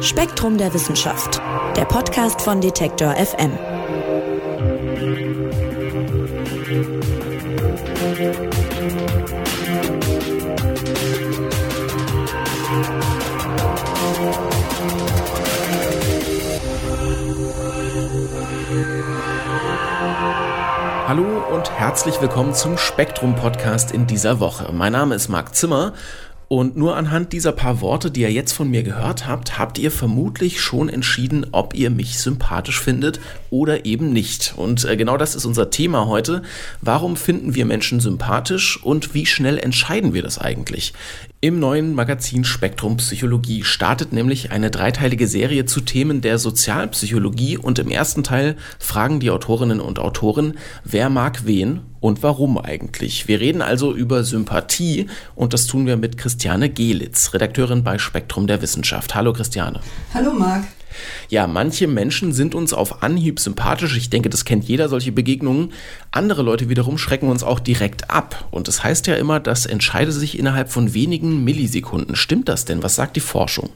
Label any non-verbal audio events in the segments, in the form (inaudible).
Spektrum der Wissenschaft, der Podcast von Detektor FM. Hallo und herzlich willkommen zum Spektrum Podcast in dieser Woche. Mein Name ist Marc Zimmer und nur anhand dieser paar Worte, die ihr jetzt von mir gehört habt, habt ihr vermutlich schon entschieden, ob ihr mich sympathisch findet oder eben nicht. Und äh, genau das ist unser Thema heute. Warum finden wir Menschen sympathisch und wie schnell entscheiden wir das eigentlich? Im neuen Magazin Spektrum Psychologie startet nämlich eine dreiteilige Serie zu Themen der Sozialpsychologie und im ersten Teil fragen die Autorinnen und Autoren, wer mag wen und warum eigentlich. Wir reden also über Sympathie und das tun wir mit Christiane Gelitz, Redakteurin bei Spektrum der Wissenschaft. Hallo Christiane. Hallo Marc. Ja, manche Menschen sind uns auf Anhieb sympathisch. Ich denke, das kennt jeder, solche Begegnungen. Andere Leute wiederum schrecken uns auch direkt ab. Und es das heißt ja immer, das entscheide sich innerhalb von wenigen Millisekunden. Stimmt das denn? Was sagt die Forschung?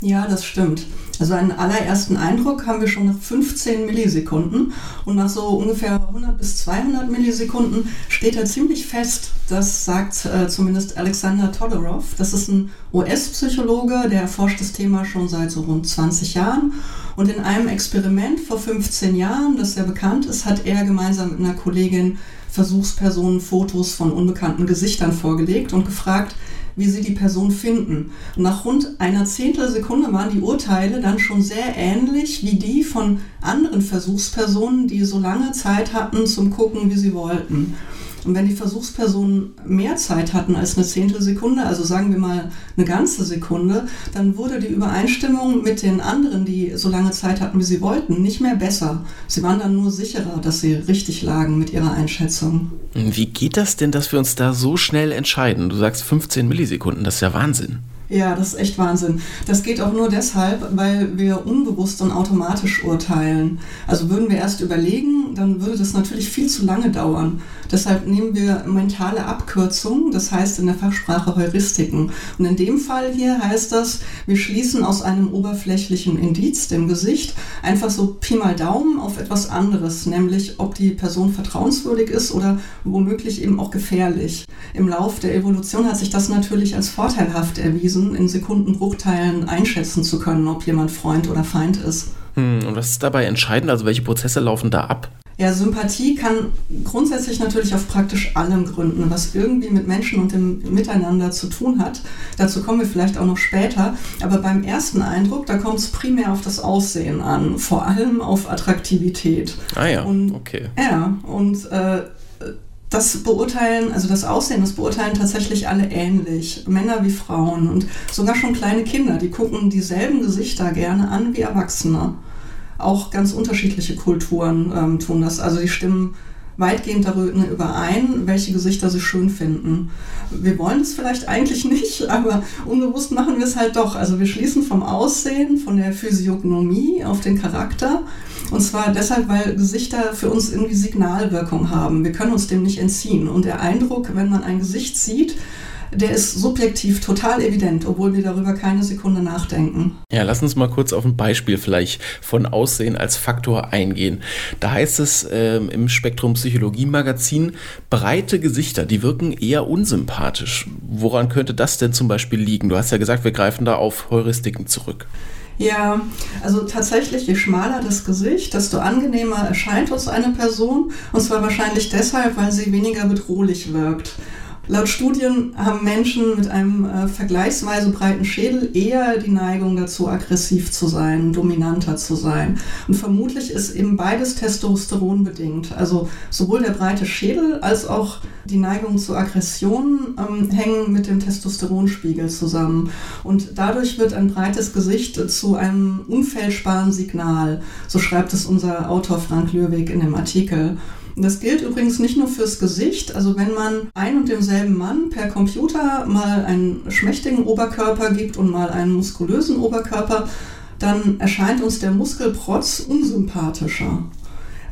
Ja, das stimmt. Also einen allerersten Eindruck haben wir schon nach 15 Millisekunden und nach so ungefähr 100 bis 200 Millisekunden steht er ziemlich fest. Das sagt äh, zumindest Alexander Todorov. Das ist ein US-Psychologe, der erforscht das Thema schon seit so rund 20 Jahren. Und in einem Experiment vor 15 Jahren, das sehr bekannt ist, hat er gemeinsam mit einer Kollegin Versuchspersonen Fotos von unbekannten Gesichtern vorgelegt und gefragt, wie sie die Person finden. Und nach rund einer Zehntelsekunde waren die Urteile dann schon sehr ähnlich wie die von anderen Versuchspersonen, die so lange Zeit hatten zum Gucken, wie sie wollten. Und wenn die Versuchspersonen mehr Zeit hatten als eine Zehntelsekunde, also sagen wir mal eine ganze Sekunde, dann wurde die Übereinstimmung mit den anderen, die so lange Zeit hatten, wie sie wollten, nicht mehr besser. Sie waren dann nur sicherer, dass sie richtig lagen mit ihrer Einschätzung. Wie geht das denn, dass wir uns da so schnell entscheiden? Du sagst 15 Millisekunden, das ist ja Wahnsinn. Ja, das ist echt Wahnsinn. Das geht auch nur deshalb, weil wir unbewusst und automatisch urteilen. Also würden wir erst überlegen, dann würde das natürlich viel zu lange dauern. Deshalb nehmen wir mentale Abkürzungen, das heißt in der Fachsprache Heuristiken. Und in dem Fall hier heißt das, wir schließen aus einem oberflächlichen Indiz, dem Gesicht, einfach so Pi mal Daumen auf etwas anderes, nämlich ob die Person vertrauenswürdig ist oder womöglich eben auch gefährlich. Im Lauf der Evolution hat sich das natürlich als vorteilhaft erwiesen, in Sekundenbruchteilen einschätzen zu können, ob jemand Freund oder Feind ist. Hm, und was ist dabei entscheidend? Also welche Prozesse laufen da ab? Ja, Sympathie kann grundsätzlich natürlich auf praktisch allem gründen, was irgendwie mit Menschen und dem Miteinander zu tun hat. Dazu kommen wir vielleicht auch noch später. Aber beim ersten Eindruck, da kommt es primär auf das Aussehen an, vor allem auf Attraktivität. Ah ja, und, okay. Ja, und äh, das beurteilen, also das Aussehen, das beurteilen tatsächlich alle ähnlich. Männer wie Frauen und sogar schon kleine Kinder, die gucken dieselben Gesichter gerne an wie Erwachsene auch ganz unterschiedliche Kulturen ähm, tun das. Also die stimmen weitgehend darüber überein, welche Gesichter sie schön finden. Wir wollen es vielleicht eigentlich (laughs) nicht, aber unbewusst machen wir es halt doch. Also wir schließen vom Aussehen, von der Physiognomie auf den Charakter. Und zwar deshalb, weil Gesichter für uns irgendwie Signalwirkung haben. Wir können uns dem nicht entziehen. Und der Eindruck, wenn man ein Gesicht sieht, der ist subjektiv total evident, obwohl wir darüber keine Sekunde nachdenken. Ja, lass uns mal kurz auf ein Beispiel vielleicht von Aussehen als Faktor eingehen. Da heißt es ähm, im Spektrum Psychologie Magazin, breite Gesichter, die wirken eher unsympathisch. Woran könnte das denn zum Beispiel liegen? Du hast ja gesagt, wir greifen da auf Heuristiken zurück. Ja, also tatsächlich, je schmaler das Gesicht, desto angenehmer erscheint uns eine Person. Und zwar wahrscheinlich deshalb, weil sie weniger bedrohlich wirkt. Laut Studien haben Menschen mit einem äh, vergleichsweise breiten Schädel eher die Neigung dazu, aggressiv zu sein, dominanter zu sein. Und vermutlich ist eben beides Testosteron bedingt. Also sowohl der breite Schädel als auch die Neigung zur Aggression ähm, hängen mit dem Testosteronspiegel zusammen. Und dadurch wird ein breites Gesicht zu einem unfälschbaren Signal. So schreibt es unser Autor Frank Lürwig in dem Artikel. Das gilt übrigens nicht nur fürs Gesicht. Also wenn man ein und demselben Mann per Computer mal einen schmächtigen Oberkörper gibt und mal einen muskulösen Oberkörper, dann erscheint uns der Muskelprotz unsympathischer.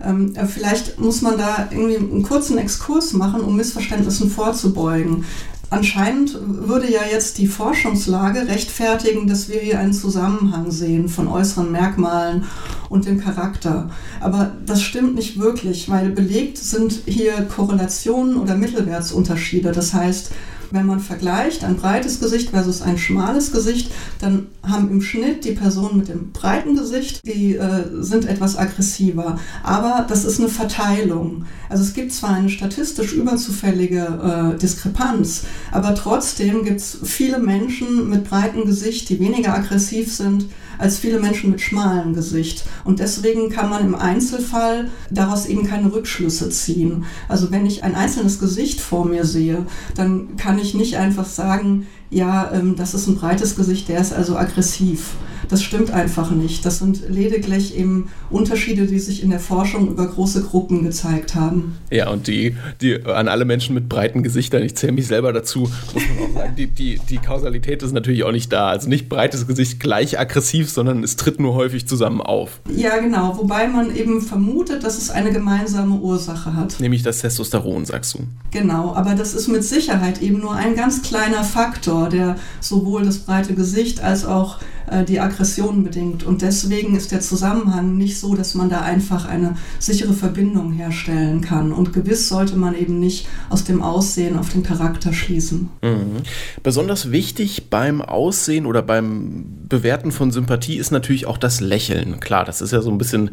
Ähm, äh, vielleicht muss man da irgendwie einen kurzen Exkurs machen, um Missverständnissen vorzubeugen. Anscheinend würde ja jetzt die Forschungslage rechtfertigen, dass wir hier einen Zusammenhang sehen von äußeren Merkmalen und dem Charakter. Aber das stimmt nicht wirklich, weil belegt sind hier Korrelationen oder Mittelwertsunterschiede. Das heißt, wenn man vergleicht ein breites Gesicht versus ein schmales Gesicht, dann haben im Schnitt die Personen mit dem breiten Gesicht, die äh, sind etwas aggressiver. Aber das ist eine Verteilung. Also es gibt zwar eine statistisch überzufällige äh, Diskrepanz, aber trotzdem gibt es viele Menschen mit breitem Gesicht, die weniger aggressiv sind als viele Menschen mit schmalem Gesicht. Und deswegen kann man im Einzelfall daraus eben keine Rückschlüsse ziehen. Also wenn ich ein einzelnes Gesicht vor mir sehe, dann kann ich nicht einfach sagen, ja, ähm, das ist ein breites Gesicht, der ist also aggressiv. Das stimmt einfach nicht. Das sind lediglich eben Unterschiede, die sich in der Forschung über große Gruppen gezeigt haben. Ja, und die, die an alle Menschen mit breiten Gesichtern, ich zähle mich selber dazu, muss man auch sagen, die, die, die Kausalität ist natürlich auch nicht da. Also nicht breites Gesicht gleich aggressiv, sondern es tritt nur häufig zusammen auf. Ja, genau. Wobei man eben vermutet, dass es eine gemeinsame Ursache hat. Nämlich das Testosteron, sagst du. Genau, aber das ist mit Sicherheit eben nur ein ganz kleiner Faktor, der sowohl das breite Gesicht als auch äh, die Aggression bedingt. Und deswegen ist der Zusammenhang nicht so, dass man da einfach eine sichere Verbindung herstellen kann. Und gewiss sollte man eben nicht aus dem Aussehen auf den Charakter schließen. Mhm. Besonders wichtig beim Aussehen oder beim Bewerten von Sympathie ist natürlich auch das Lächeln. Klar, das ist ja so ein bisschen,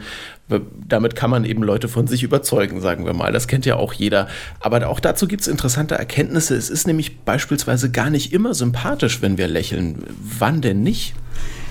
damit kann man eben Leute von sich überzeugen, sagen wir mal. Das kennt ja auch jeder. Aber auch dazu gibt es interessante Erkenntnisse. Es ist nämlich beispielsweise gar nicht immer sympathisch, wenn wir lächeln. Wann denn nicht?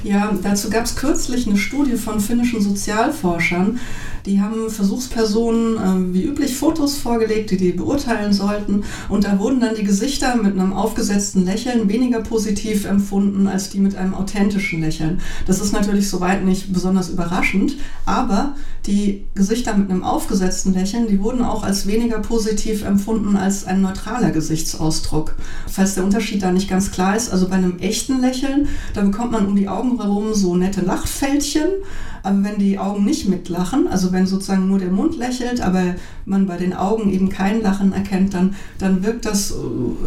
Ja, dazu gab es kürzlich eine Studie von finnischen Sozialforschern. Die haben Versuchspersonen äh, wie üblich Fotos vorgelegt, die die beurteilen sollten. Und da wurden dann die Gesichter mit einem aufgesetzten Lächeln weniger positiv empfunden als die mit einem authentischen Lächeln. Das ist natürlich soweit nicht besonders überraschend, aber die Gesichter mit einem aufgesetzten Lächeln, die wurden auch als weniger positiv empfunden als ein neutraler Gesichtsausdruck. Falls der Unterschied da nicht ganz klar ist, also bei einem echten Lächeln, da bekommt man um die Augen herum so nette Lachfältchen. Aber wenn die Augen nicht mitlachen, also wenn sozusagen nur der Mund lächelt, aber man bei den Augen eben kein Lachen erkennt, dann, dann wirkt das äh,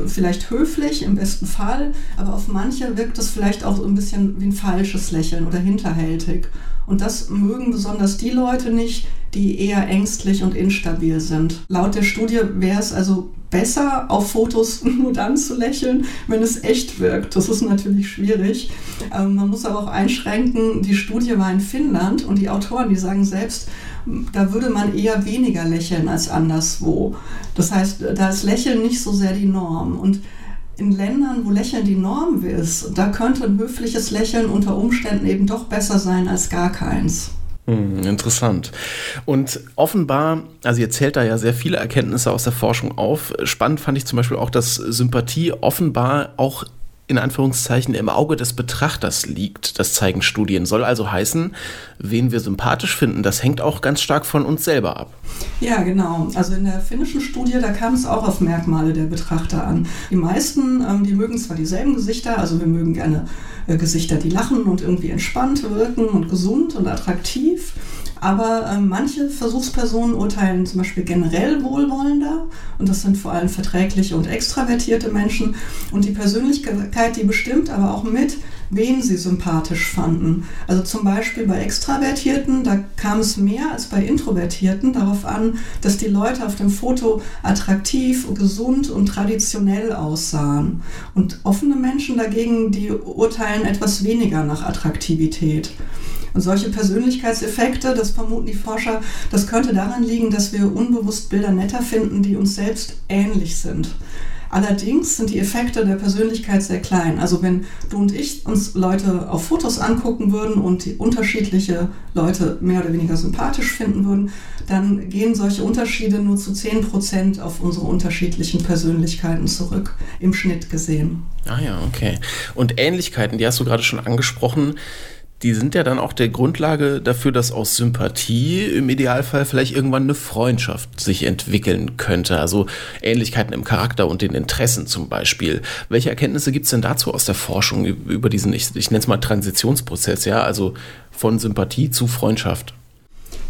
vielleicht höflich im besten Fall, aber auf manche wirkt das vielleicht auch so ein bisschen wie ein falsches Lächeln oder hinterhältig. Und das mögen besonders die Leute nicht, die eher ängstlich und instabil sind. Laut der Studie wäre es also besser, auf Fotos (laughs) nur dann zu lächeln, wenn es echt wirkt. Das ist natürlich schwierig. Ähm, man muss aber auch einschränken, die Studie war in Finnland und die Autoren, die sagen selbst, da würde man eher weniger lächeln als anderswo. Das heißt, da ist Lächeln nicht so sehr die Norm. Und in Ländern, wo Lächeln die Norm ist, da könnte ein höfliches Lächeln unter Umständen eben doch besser sein als gar keins. Hm, interessant. Und offenbar, also ihr zählt da ja sehr viele Erkenntnisse aus der Forschung auf. Spannend fand ich zum Beispiel auch, dass Sympathie offenbar auch in Anführungszeichen im Auge des Betrachters liegt. Das zeigen Studien. Soll also heißen, wen wir sympathisch finden, das hängt auch ganz stark von uns selber ab. Ja, genau. Also in der finnischen Studie, da kam es auch auf Merkmale der Betrachter an. Die meisten, ähm, die mögen zwar dieselben Gesichter, also wir mögen gerne äh, Gesichter, die lachen und irgendwie entspannt wirken und gesund und attraktiv. Aber äh, manche Versuchspersonen urteilen zum Beispiel generell wohlwollender und das sind vor allem verträgliche und extravertierte Menschen. Und die Persönlichkeit, die bestimmt aber auch mit, wen sie sympathisch fanden. Also zum Beispiel bei Extravertierten, da kam es mehr als bei Introvertierten darauf an, dass die Leute auf dem Foto attraktiv, gesund und traditionell aussahen. Und offene Menschen dagegen, die urteilen etwas weniger nach Attraktivität. Und solche Persönlichkeitseffekte, das vermuten die Forscher, das könnte daran liegen, dass wir unbewusst Bilder netter finden, die uns selbst ähnlich sind. Allerdings sind die Effekte der Persönlichkeit sehr klein. Also wenn du und ich uns Leute auf Fotos angucken würden und die unterschiedliche Leute mehr oder weniger sympathisch finden würden, dann gehen solche Unterschiede nur zu 10% auf unsere unterschiedlichen Persönlichkeiten zurück, im Schnitt gesehen. Ah ja, okay. Und Ähnlichkeiten, die hast du gerade schon angesprochen die sind ja dann auch der Grundlage dafür, dass aus Sympathie im Idealfall vielleicht irgendwann eine Freundschaft sich entwickeln könnte. Also Ähnlichkeiten im Charakter und den Interessen zum Beispiel. Welche Erkenntnisse gibt es denn dazu aus der Forschung über diesen, ich, ich nenne es mal Transitionsprozess, ja, also von Sympathie zu Freundschaft?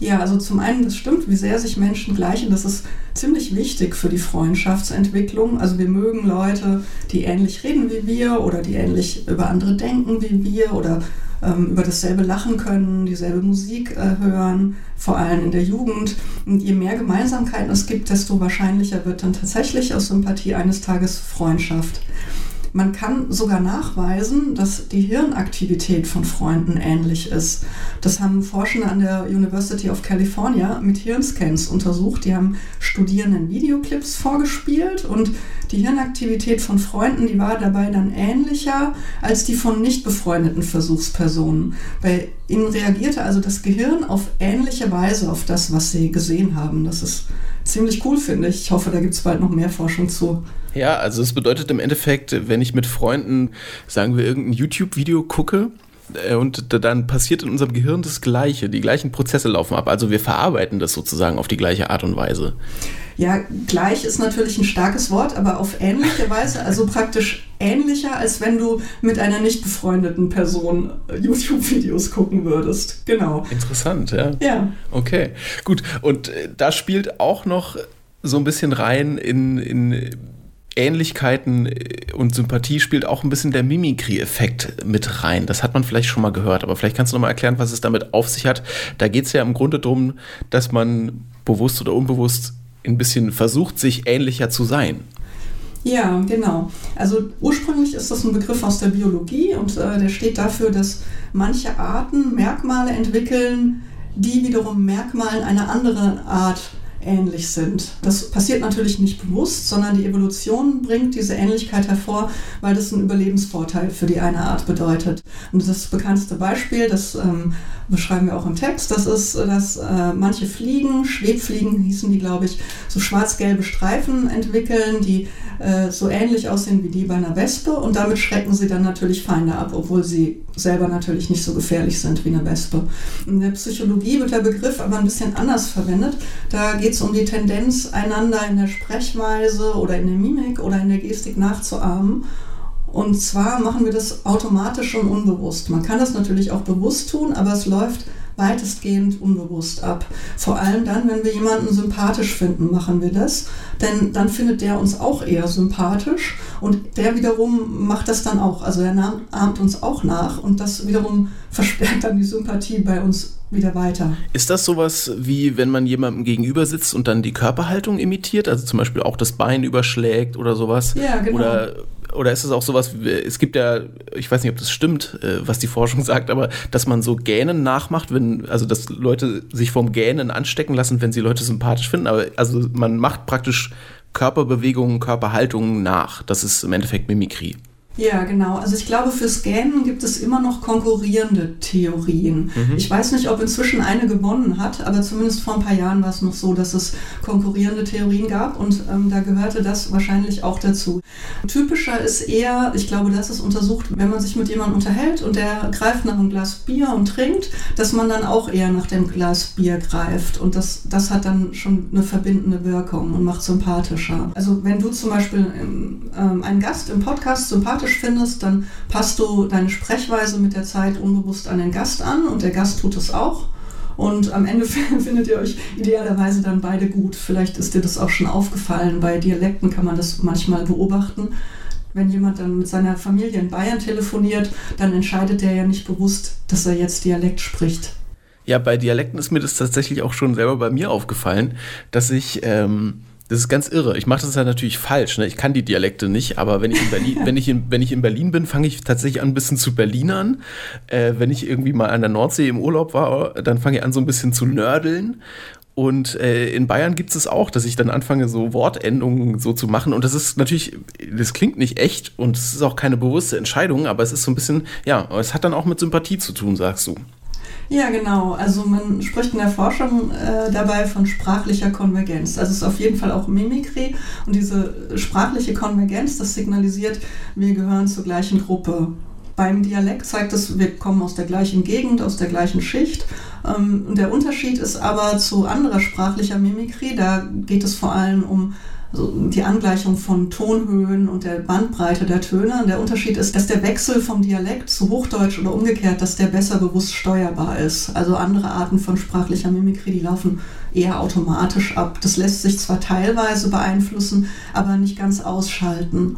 Ja, also zum einen, das stimmt, wie sehr sich Menschen gleichen, das ist ziemlich wichtig für die Freundschaftsentwicklung. Also wir mögen Leute, die ähnlich reden wie wir oder die ähnlich über andere denken wie wir oder ähm, über dasselbe lachen können, dieselbe Musik äh, hören, vor allem in der Jugend. Und je mehr Gemeinsamkeiten es gibt, desto wahrscheinlicher wird dann tatsächlich aus Sympathie eines Tages Freundschaft. Man kann sogar nachweisen, dass die Hirnaktivität von Freunden ähnlich ist. Das haben Forschende an der University of California mit Hirnscans untersucht. Die haben Studierenden Videoclips vorgespielt und die Hirnaktivität von Freunden, die war dabei dann ähnlicher als die von nicht befreundeten Versuchspersonen. Bei ihnen reagierte also das Gehirn auf ähnliche Weise auf das, was sie gesehen haben. Das ist ziemlich cool, finde ich. Ich hoffe, da gibt es bald noch mehr Forschung zu. Ja, also es bedeutet im Endeffekt, wenn ich mit Freunden, sagen wir, irgendein YouTube-Video gucke, äh, und dann passiert in unserem Gehirn das Gleiche, die gleichen Prozesse laufen ab. Also wir verarbeiten das sozusagen auf die gleiche Art und Weise. Ja, gleich ist natürlich ein starkes Wort, aber auf ähnliche Weise, also praktisch ähnlicher, als wenn du mit einer nicht befreundeten Person äh, YouTube-Videos gucken würdest. Genau. Interessant, ja. Ja. Okay, gut. Und äh, da spielt auch noch so ein bisschen rein in, in Ähnlichkeiten äh, und Sympathie spielt auch ein bisschen der Mimikry-Effekt mit rein. Das hat man vielleicht schon mal gehört, aber vielleicht kannst du noch mal erklären, was es damit auf sich hat. Da geht es ja im Grunde darum, dass man bewusst oder unbewusst ein bisschen versucht, sich ähnlicher zu sein. Ja, genau. Also ursprünglich ist das ein Begriff aus der Biologie und äh, der steht dafür, dass manche Arten Merkmale entwickeln, die wiederum Merkmalen einer anderen Art ähnlich sind. Das passiert natürlich nicht bewusst, sondern die Evolution bringt diese Ähnlichkeit hervor, weil das einen Überlebensvorteil für die eine Art bedeutet. Und das bekannteste Beispiel, das ähm, beschreiben wir auch im Text, das ist, dass äh, manche Fliegen, Schwebfliegen hießen die, glaube ich, so schwarz-gelbe Streifen entwickeln, die äh, so ähnlich aussehen wie die bei einer Wespe und damit schrecken sie dann natürlich Feinde ab, obwohl sie selber natürlich nicht so gefährlich sind wie eine Wespe. In der Psychologie wird der Begriff aber ein bisschen anders verwendet. Da geht es um die Tendenz, einander in der Sprechweise oder in der Mimik oder in der Gestik nachzuahmen. Und zwar machen wir das automatisch und unbewusst. Man kann das natürlich auch bewusst tun, aber es läuft weitestgehend unbewusst ab. Vor allem dann, wenn wir jemanden sympathisch finden, machen wir das. Denn dann findet der uns auch eher sympathisch und der wiederum macht das dann auch. Also er ahmt uns auch nach und das wiederum (laughs) verstärkt dann die Sympathie bei uns wieder weiter. Ist das sowas wie, wenn man jemandem gegenüber sitzt und dann die Körperhaltung imitiert? Also zum Beispiel auch das Bein überschlägt oder sowas? Ja, genau. Oder oder ist es auch sowas, es gibt ja, ich weiß nicht, ob das stimmt, äh, was die Forschung (laughs) sagt, aber dass man so Gähnen nachmacht, wenn, also dass Leute sich vom Gähnen anstecken lassen, wenn sie Leute sympathisch finden, aber also man macht praktisch Körperbewegungen, Körperhaltungen nach. Das ist im Endeffekt Mimikrie. Ja, genau. Also ich glaube, für Scannen gibt es immer noch konkurrierende Theorien. Mhm. Ich weiß nicht, ob inzwischen eine gewonnen hat, aber zumindest vor ein paar Jahren war es noch so, dass es konkurrierende Theorien gab und ähm, da gehörte das wahrscheinlich auch dazu. Typischer ist eher, ich glaube, das ist untersucht, wenn man sich mit jemandem unterhält und der greift nach einem Glas Bier und trinkt, dass man dann auch eher nach dem Glas Bier greift und das, das hat dann schon eine verbindende Wirkung und macht sympathischer. Also wenn du zum Beispiel ähm, einen Gast im Podcast sympathisch sympathisch findest, dann passt du deine Sprechweise mit der Zeit unbewusst an den Gast an und der Gast tut es auch. Und am Ende (laughs) findet ihr euch idealerweise dann beide gut. Vielleicht ist dir das auch schon aufgefallen. Bei Dialekten kann man das manchmal beobachten. Wenn jemand dann mit seiner Familie in Bayern telefoniert, dann entscheidet er ja nicht bewusst, dass er jetzt Dialekt spricht. Ja, bei Dialekten ist mir das tatsächlich auch schon selber bei mir aufgefallen, dass ich ähm, das ist ganz irre. Ich mache das ja natürlich falsch. Ne? Ich kann die Dialekte nicht, aber wenn ich in Berlin, (laughs) wenn ich in, wenn ich in Berlin bin, fange ich tatsächlich an, ein bisschen zu Berlinern. Äh, wenn ich irgendwie mal an der Nordsee im Urlaub war, dann fange ich an, so ein bisschen zu nördeln. Und äh, in Bayern gibt es auch, dass ich dann anfange, so Wortendungen so zu machen. Und das ist natürlich, das klingt nicht echt und es ist auch keine bewusste Entscheidung, aber es ist so ein bisschen, ja, es hat dann auch mit Sympathie zu tun, sagst du. Ja, genau. Also man spricht in der Forschung äh, dabei von sprachlicher Konvergenz. Also es ist auf jeden Fall auch Mimikry und diese sprachliche Konvergenz, das signalisiert, wir gehören zur gleichen Gruppe. Beim Dialekt zeigt es, wir kommen aus der gleichen Gegend, aus der gleichen Schicht. Ähm, der Unterschied ist aber zu anderer sprachlicher Mimikry, da geht es vor allem um also die Angleichung von Tonhöhen und der Bandbreite der Töne. Der Unterschied ist, dass der Wechsel vom Dialekt zu Hochdeutsch oder umgekehrt, dass der besser bewusst steuerbar ist. Also andere Arten von sprachlicher Mimikrie, die laufen eher automatisch ab. Das lässt sich zwar teilweise beeinflussen, aber nicht ganz ausschalten.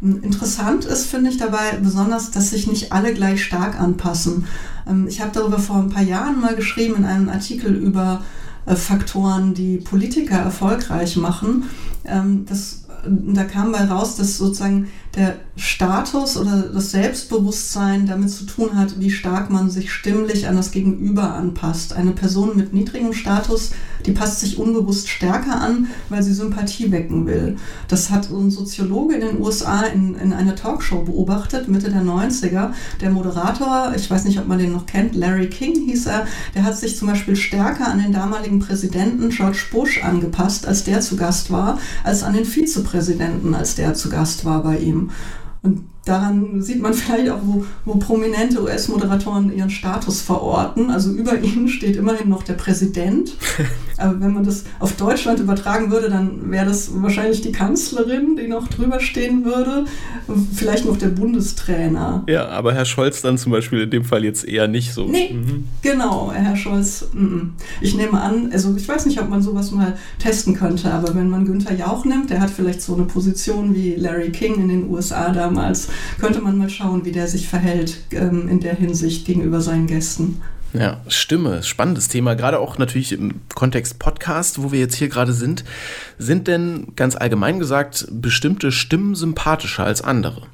Interessant ist, finde ich dabei besonders, dass sich nicht alle gleich stark anpassen. Ähm, ich habe darüber vor ein paar Jahren mal geschrieben in einem Artikel über äh, Faktoren, die Politiker erfolgreich machen. Ähm, das, da kam bei raus, dass sozusagen der Status oder das Selbstbewusstsein damit zu tun hat, wie stark man sich stimmlich an das Gegenüber anpasst. Eine Person mit niedrigem Status, die passt sich unbewusst stärker an, weil sie Sympathie wecken will. Das hat ein Soziologe in den USA in, in einer Talkshow beobachtet, Mitte der 90er. Der Moderator, ich weiß nicht, ob man den noch kennt, Larry King hieß er, der hat sich zum Beispiel stärker an den damaligen Präsidenten George Bush angepasst, als der zu Gast war, als an den Vizepräsidenten, als der zu Gast war bei ihm. Und daran sieht man (laughs) vielleicht auch, wo, wo prominente US-Moderatoren ihren Status verorten. Also über ihnen steht immerhin noch der Präsident. (laughs) Aber wenn man das auf Deutschland übertragen würde, dann wäre das wahrscheinlich die Kanzlerin, die noch drüber stehen würde. Vielleicht noch der Bundestrainer. Ja, aber Herr Scholz dann zum Beispiel in dem Fall jetzt eher nicht so. Nee, mhm. genau, Herr Scholz. M Ich nehme an, also ich weiß nicht, ob man sowas mal testen könnte, aber wenn man Günther Jauch nimmt, der hat vielleicht so eine Position wie Larry King in den USA damals könnte man mal schauen, wie der sich verhält ähm, in der Hinsicht gegenüber seinen Gästen. Ja, Stimme, spannendes Thema, gerade auch natürlich im Kontext Podcast, wo wir jetzt hier gerade sind. Sind denn ganz allgemein gesagt bestimmte Stimmen sympathischer als andere?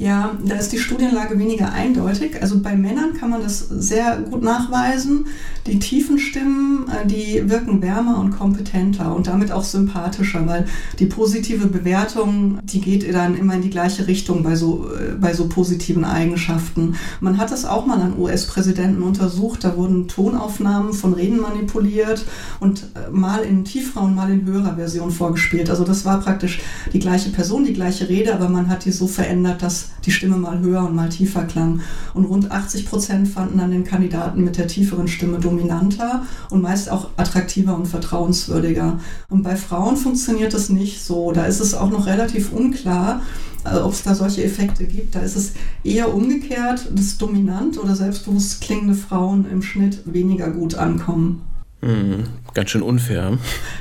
Ja, da ist die Studienlage weniger eindeutig. Also bei Männern kann man das sehr gut nachweisen. Die tiefen Stimmen, äh, die wirken wärmer und kompetenter und damit auch sympathischer, weil die positive Bewertung, die geht dann immer in die gleiche Richtung bei so, äh, bei so positiven Eigenschaften. Man hat das auch mal an US-Präsidenten untersucht. Da wurden Tonaufnahmen von Reden manipuliert und äh, mal in tieferer und mal in höherer Version vorgespielt. Also das war praktisch die gleiche Person, die gleiche Rede, aber man hat die so verändert, dass die Stimme mal höher und mal tiefer klang. Und rund 80 Prozent fanden dann den Kandidaten mit der tieferen Stimme dominanter und meist auch attraktiver und vertrauenswürdiger. Und bei Frauen funktioniert das nicht so. Da ist es auch noch relativ unklar, äh, ob es da solche Effekte gibt. Da ist es eher umgekehrt, dass dominant oder selbstbewusst klingende Frauen im Schnitt weniger gut ankommen. Mhm, ganz schön unfair.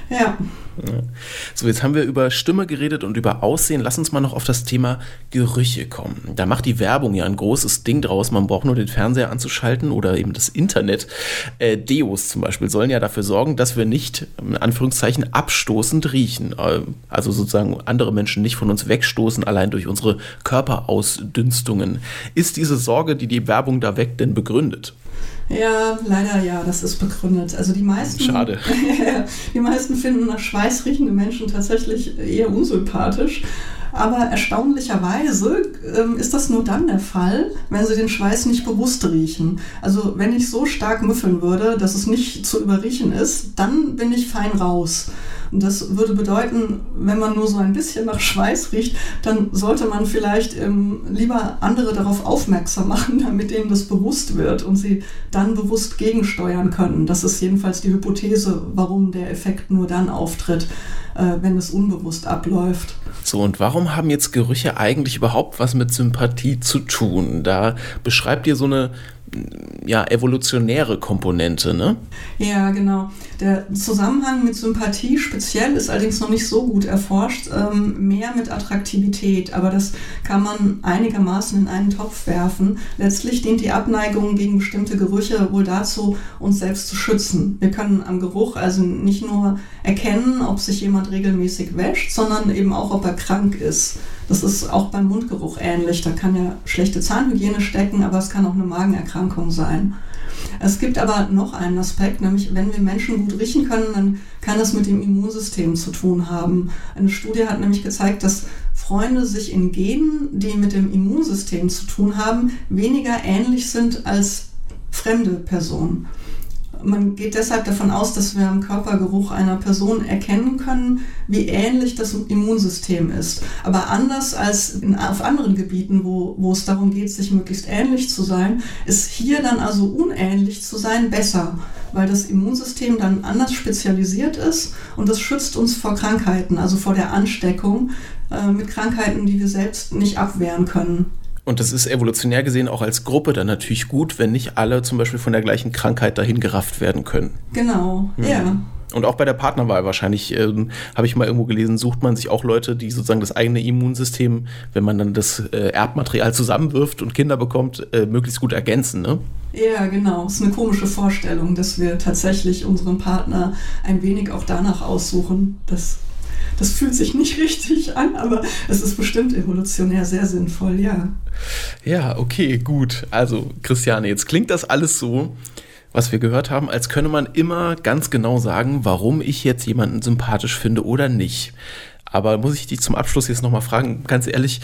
Ja. So, jetzt haben wir über Stimme geredet und über Aussehen. Lass uns mal noch auf das Thema Gerüche kommen. Da macht die Werbung ja ein großes Ding draus. Man braucht nur den Fernseher anzuschalten oder eben das Internet. Äh, Deos zum Beispiel sollen ja dafür sorgen, dass wir nicht, in Anführungszeichen, abstoßend riechen. Äh, also sozusagen andere Menschen nicht von uns wegstoßen, allein durch unsere Körperausdünstungen. Ist diese Sorge, die die Werbung da weckt, denn begründet? Ja, leider ja, das ist begründet. Also die meisten, Schade. (laughs) die meisten finden nach Schweiß riechende Menschen tatsächlich eher unsympathisch. Aber erstaunlicherweise ähm, ist das nur dann der Fall, wenn sie den Schweiß nicht bewusst riechen. Also wenn ich so stark müffeln würde, dass es nicht zu überriechen ist, dann bin ich fein raus. Und das würde bedeuten, wenn man nur so ein bisschen nach Schweiß riecht, dann sollte man vielleicht ähm, lieber andere darauf aufmerksam machen, (laughs) damit denen das bewusst wird und sie dann bewusst gegensteuern können. Das ist jedenfalls die Hypothese, warum der Effekt nur dann auftritt, äh, wenn es unbewusst abläuft. So, und warum haben jetzt Gerüche eigentlich überhaupt was mit Sympathie zu tun? Da beschreibt ihr so eine ja, evolutionäre Komponente, ne? Ja, genau. Der Zusammenhang mit Sympathie speziell ist allerdings noch nicht so gut erforscht, ähm, mehr mit Attraktivität, aber das kann man einigermaßen in einen Topf werfen. Letztlich dient die Abneigung gegen bestimmte Gerüche wohl dazu, uns selbst zu schützen. Wir können am Geruch also nicht nur erkennen, ob sich jemand regelmäßig wäscht, sondern eben auch, ob er krank ist. Das ist auch beim Mundgeruch ähnlich. Da kann ja schlechte Zahnhygiene stecken, aber es kann auch eine Magenerkrankung sein. Es gibt aber noch einen Aspekt, nämlich wenn wir Menschen gut riechen können, dann kann das mit dem Immunsystem zu tun haben. Eine Studie hat nämlich gezeigt, dass Freunde sich in Genen, die mit dem Immunsystem zu tun haben, weniger ähnlich sind als fremde Personen. Man geht deshalb davon aus, dass wir am Körpergeruch einer Person erkennen können, wie ähnlich das Immunsystem ist. Aber anders als in, auf anderen Gebieten, wo, wo es darum geht, sich möglichst ähnlich zu sein, ist hier dann also unähnlich zu sein besser. weil das Immunsystem dann anders spezialisiert ist und das schützt uns vor Krankheiten, also vor der Ansteckung äh, mit Krankheiten, die wir selbst nicht abwehren können. Und das ist evolutionär gesehen auch als Gruppe dann natürlich gut, wenn nicht alle zum Beispiel von der gleichen Krankheit dahin gerafft werden können. Genau, mhm. ja. Und auch bei der Partnerwahl wahrscheinlich, ähm, habe ich mal irgendwo gelesen, sucht man sich auch Leute, die sozusagen das eigene Immunsystem, wenn man dann das äh, Erbmaterial zusammenwirft und Kinder bekommt, äh, möglichst gut ergänzen, ne? Ja, genau. Es ist eine komische Vorstellung, dass wir tatsächlich unseren Partner ein wenig auch danach aussuchen. Das, das fühlt sich nicht (laughs) richtig an, aber es ist bestimmt evolutionär sehr sinnvoll, ja. Ja, okay, gut. Also, Christiane, jetzt klingt das alles so, was wir gehört haben, als könne man immer ganz genau sagen, warum ich jetzt jemanden sympathisch finde oder nicht. Aber muss ich dich zum Abschluss jetzt nochmal fragen, ganz ehrlich,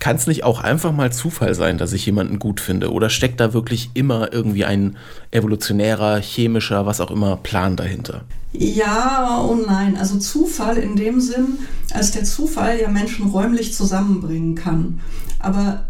kann es nicht auch einfach mal Zufall sein, dass ich jemanden gut finde? Oder steckt da wirklich immer irgendwie ein evolutionärer, chemischer, was auch immer Plan dahinter? Ja und nein. Also Zufall in dem Sinn, als der Zufall ja Menschen räumlich zusammenbringen kann. Aber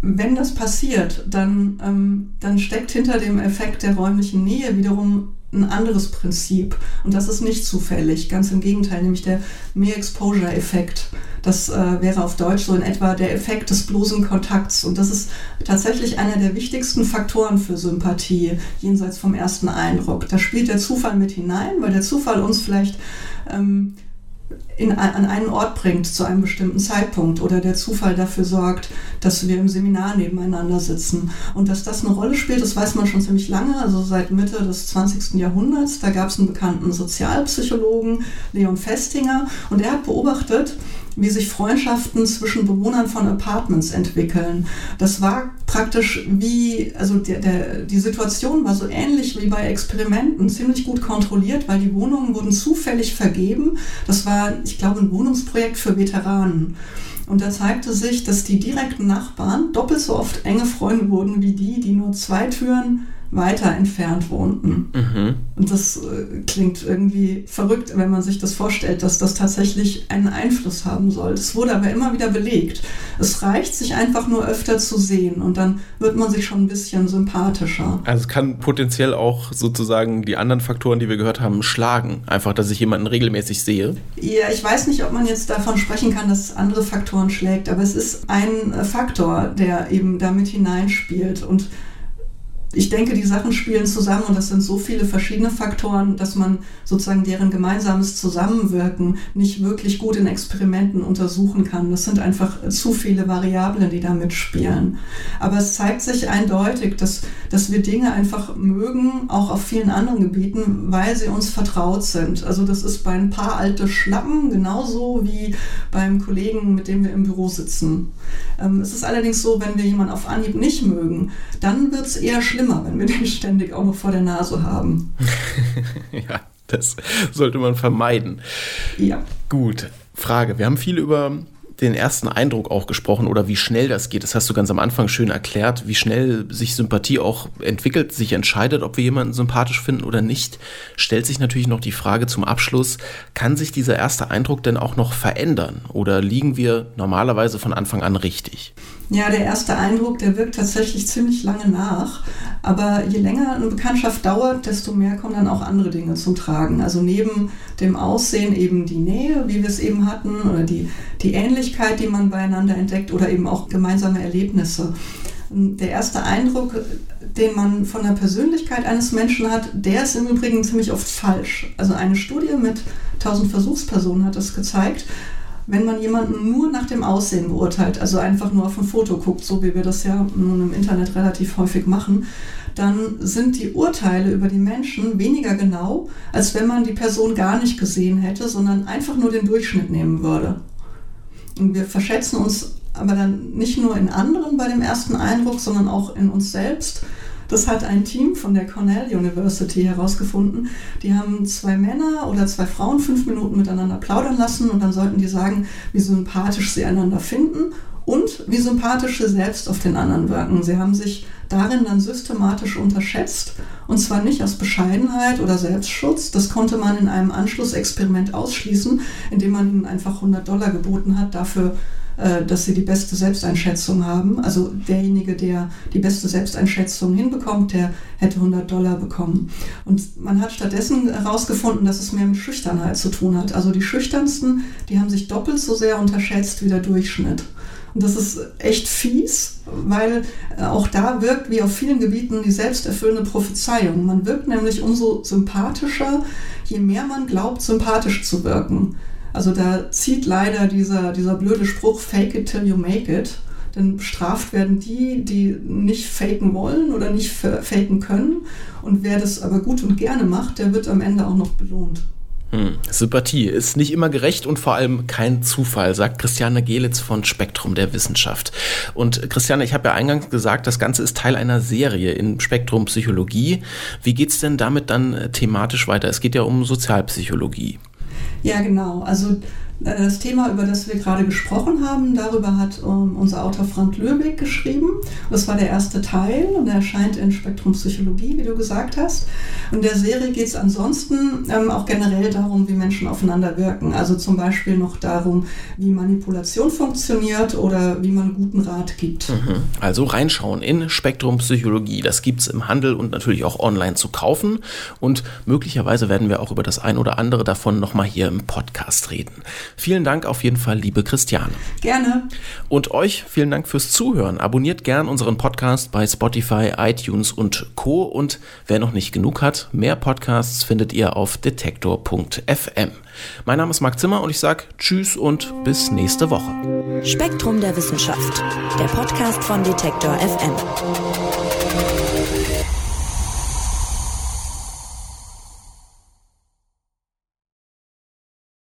wenn das passiert, dann, ähm, dann steckt hinter dem Effekt der räumlichen Nähe wiederum ein anderes Prinzip. Und das ist nicht zufällig, ganz im Gegenteil, nämlich der Mere-Exposure-Effekt. Das äh, wäre auf Deutsch so in etwa der Effekt des bloßen Kontakts. Und das ist tatsächlich einer der wichtigsten Faktoren für Sympathie, jenseits vom ersten Eindruck. Da spielt der Zufall mit hinein, weil der Zufall uns vielleicht ähm, in, an einen Ort bringt zu einem bestimmten Zeitpunkt oder der Zufall dafür sorgt, dass wir im Seminar nebeneinander sitzen. Und dass das eine Rolle spielt, das weiß man schon ziemlich lange, also seit Mitte des 20. Jahrhunderts. Da gab es einen bekannten Sozialpsychologen, Leon Festinger, und er hat beobachtet, wie sich Freundschaften zwischen Bewohnern von Apartments entwickeln. Das war praktisch wie, also der, der, die Situation war so ähnlich wie bei Experimenten, ziemlich gut kontrolliert, weil die Wohnungen wurden zufällig vergeben. Das war, ich glaube, ein Wohnungsprojekt für Veteranen. Und da zeigte sich, dass die direkten Nachbarn doppelt so oft enge Freunde wurden wie die, die nur zwei Türen weiter entfernt wohnten. Mhm. Und das äh, klingt irgendwie verrückt, wenn man sich das vorstellt, dass das tatsächlich einen Einfluss haben soll. Es wurde aber immer wieder belegt. Es reicht, sich einfach nur öfter zu sehen und dann wird man sich schon ein bisschen sympathischer. Also es kann potenziell auch sozusagen die anderen Faktoren, die wir gehört haben, schlagen. Einfach, dass ich jemanden regelmäßig sehe. Ja, ich weiß nicht, ob man jetzt davon sprechen kann, dass es andere Faktoren schlägt, aber es ist ein Faktor, der eben damit hineinspielt und ich denke, die Sachen spielen zusammen und das sind so viele verschiedene Faktoren, dass man sozusagen deren gemeinsames Zusammenwirken nicht wirklich gut in Experimenten untersuchen kann. Das sind einfach zu viele Variablen, die da mitspielen. Aber es zeigt sich eindeutig, dass, dass wir Dinge einfach mögen, auch auf vielen anderen Gebieten, weil sie uns vertraut sind. Also das ist bei ein paar alte Schlappen genauso wie beim Kollegen, mit dem wir im Büro sitzen. Ähm, es ist allerdings so, wenn wir jemanden auf Anhieb nicht mögen, dann wird es eher schlimmer schlimmer, wenn wir den (laughs) ständig auch noch vor der Nase haben. (laughs) ja, das sollte man vermeiden. Ja. Gut, Frage. Wir haben viel über den ersten Eindruck auch gesprochen oder wie schnell das geht. Das hast du ganz am Anfang schön erklärt, wie schnell sich Sympathie auch entwickelt, sich entscheidet, ob wir jemanden sympathisch finden oder nicht. Stellt sich natürlich noch die Frage zum Abschluss, kann sich dieser erste Eindruck denn auch noch verändern oder liegen wir normalerweise von Anfang an richtig? Ja, der erste Eindruck, der wirkt tatsächlich ziemlich lange nach. Aber je länger eine Bekanntschaft dauert, desto mehr kommen dann auch andere Dinge zum Tragen. Also neben dem Aussehen eben die Nähe, wie wir es eben hatten, oder die, die Ähnlichkeit, die man beieinander entdeckt, oder eben auch gemeinsame Erlebnisse. Der erste Eindruck, den man von der Persönlichkeit eines Menschen hat, der ist im Übrigen ziemlich oft falsch. Also eine Studie mit 1000 Versuchspersonen hat das gezeigt wenn man jemanden nur nach dem Aussehen beurteilt, also einfach nur auf ein Foto guckt, so wie wir das ja nun im Internet relativ häufig machen, dann sind die Urteile über die Menschen weniger genau, als wenn man die Person gar nicht gesehen hätte, sondern einfach nur den Durchschnitt nehmen würde. Und wir verschätzen uns aber dann nicht nur in anderen bei dem ersten Eindruck, sondern auch in uns selbst. Das hat ein Team von der Cornell University herausgefunden. Die haben zwei Männer oder zwei Frauen fünf Minuten miteinander plaudern lassen und dann sollten die sagen, wie sympathisch sie einander finden und wie sympathisch sie selbst auf den anderen wirken. Sie haben sich darin dann systematisch unterschätzt und zwar nicht aus Bescheidenheit oder Selbstschutz. Das konnte man in einem Anschlussexperiment ausschließen, indem man ihnen einfach 100 Dollar geboten hat dafür, äh, dass sie die beste Selbsteinschätzung haben. Also derjenige, der die beste Selbsteinschätzung hinbekommt, der hätte 100 Dollar bekommen. Und man hat stattdessen herausgefunden, dass es mehr mit Schüchternheit zu tun hat. Also die Schüchternsten, die haben sich doppelt so sehr unterschätzt wie der Durchschnitt. Und das ist echt fies, weil auch da wirkt wie auf vielen Gebieten die selbsterfüllende Prophezeiung. Man wirkt nämlich umso sympathischer, je mehr man glaubt, sympathisch zu wirken. Also da zieht leider dieser, dieser blöde Spruch, fake it till you make it. Denn bestraft werden die, die nicht faken wollen oder nicht faken können. Und wer das aber gut und gerne macht, der wird am Ende auch noch belohnt. Hm. Sympathie ist nicht immer gerecht und vor allem kein Zufall, sagt Christiane Gelitz von Spektrum der Wissenschaft. Und Christiane, ich habe ja eingangs gesagt, das Ganze ist Teil einer Serie in Spektrum Psychologie. Wie geht es denn damit dann äh, thematisch weiter? Es geht ja um Sozialpsychologie. Ja, genau. Also das Thema, über das wir gerade gesprochen haben, darüber hat ähm, unser Autor Frank Löbeck geschrieben. Das war der erste Teil und er erscheint in Spektrum Psychologie, wie du gesagt hast. Und der Serie geht es ansonsten ähm, auch generell darum, wie Menschen aufeinander wirken. Also zum Beispiel noch darum, wie Manipulation funktioniert oder wie man guten Rat gibt. Mhm. Also reinschauen in Spektrum Psychologie. Das gibt es im Handel und natürlich auch online zu kaufen. Und möglicherweise werden wir auch über das ein oder andere davon nochmal hier im Podcast reden. Vielen Dank auf jeden Fall, liebe Christiane. Gerne. Und euch vielen Dank fürs Zuhören. Abonniert gern unseren Podcast bei Spotify, iTunes und Co. Und wer noch nicht genug hat, mehr Podcasts findet ihr auf detektor.fm. Mein Name ist Marc Zimmer und ich sage Tschüss und bis nächste Woche. Spektrum der Wissenschaft, der Podcast von Detektor FM.